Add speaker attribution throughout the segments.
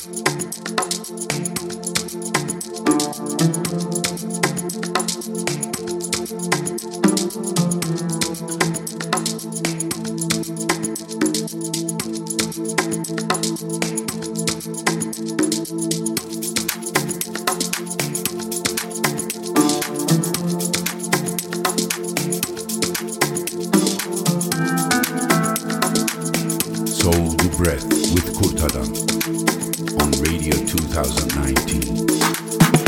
Speaker 1: Soul Breath with Kurtadan on Radio 2019.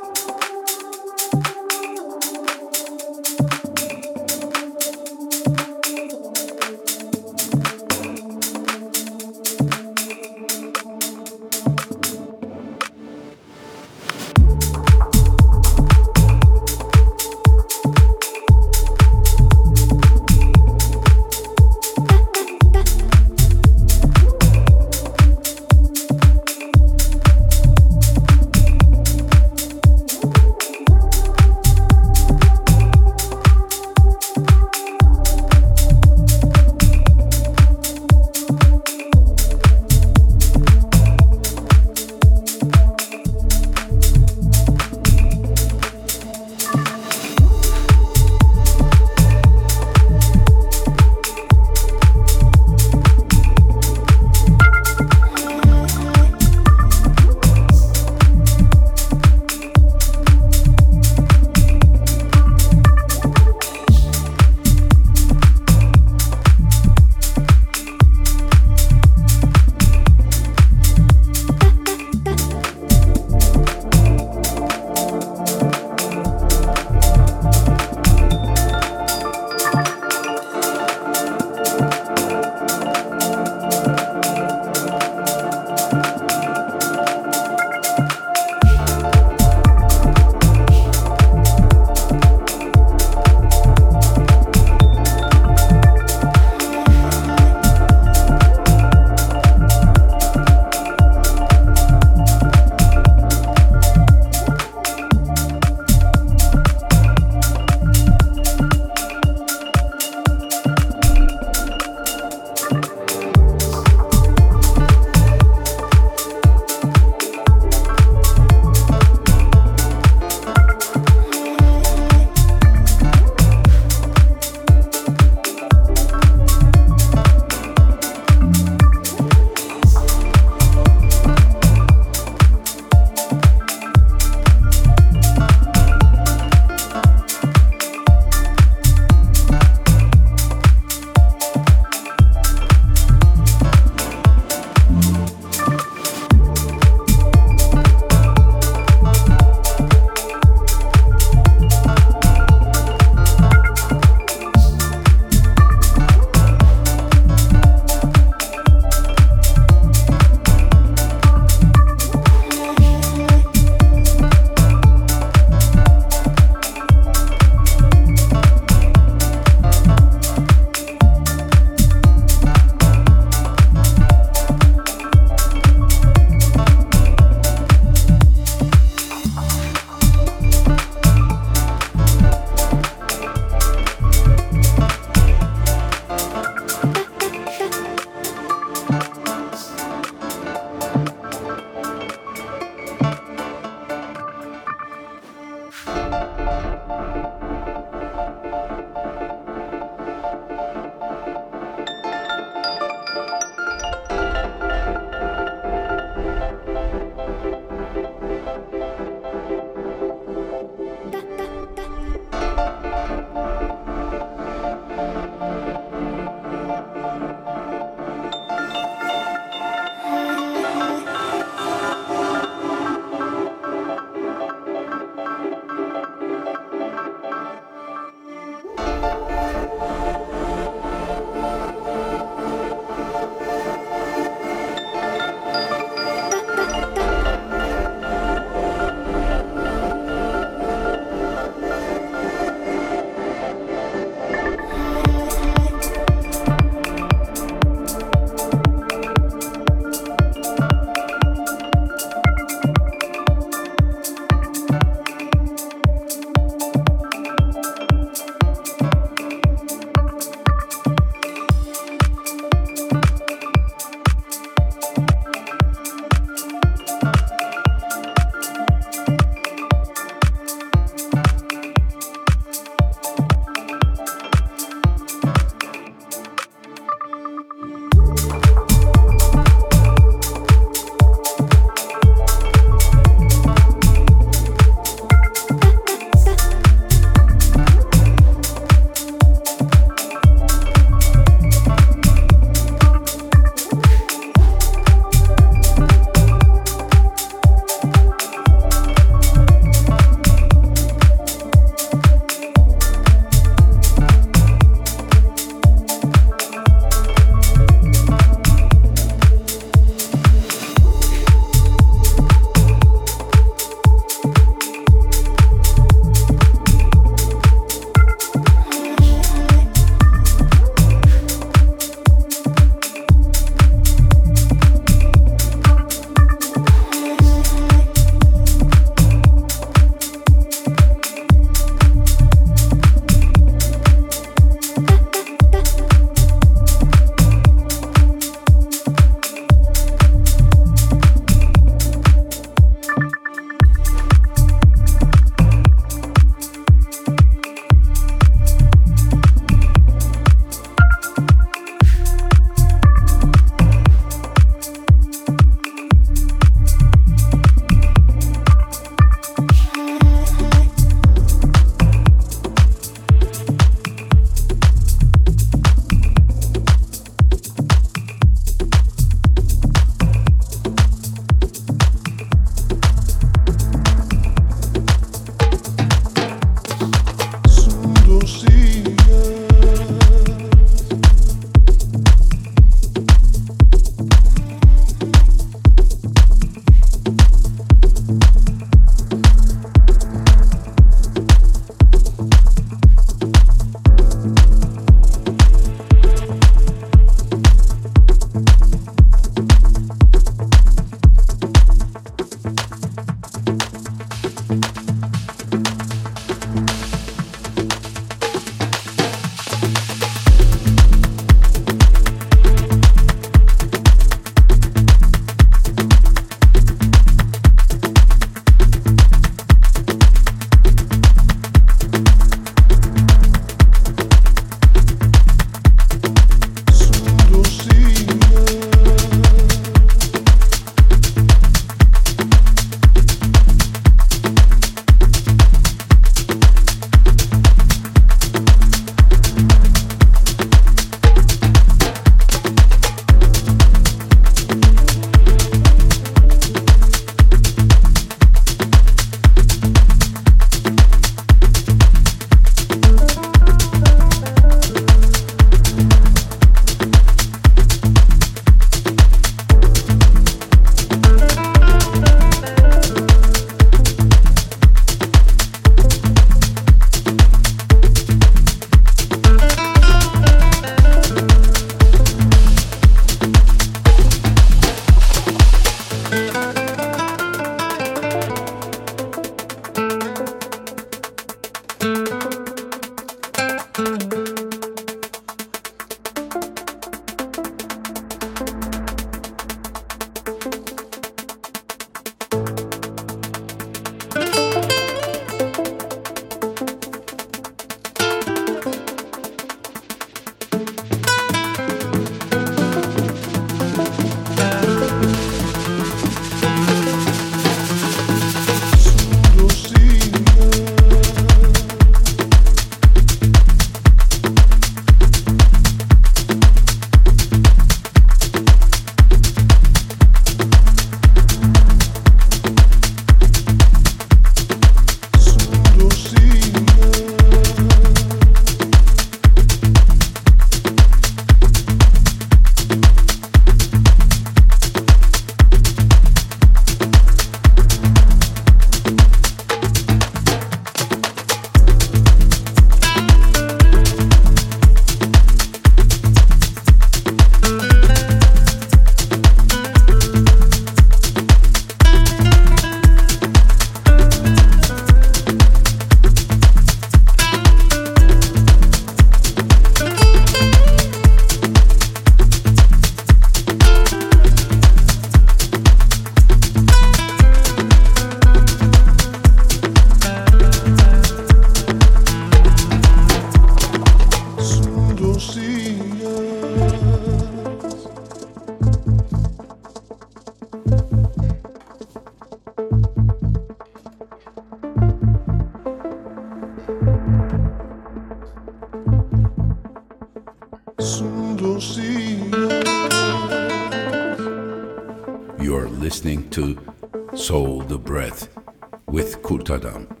Speaker 1: With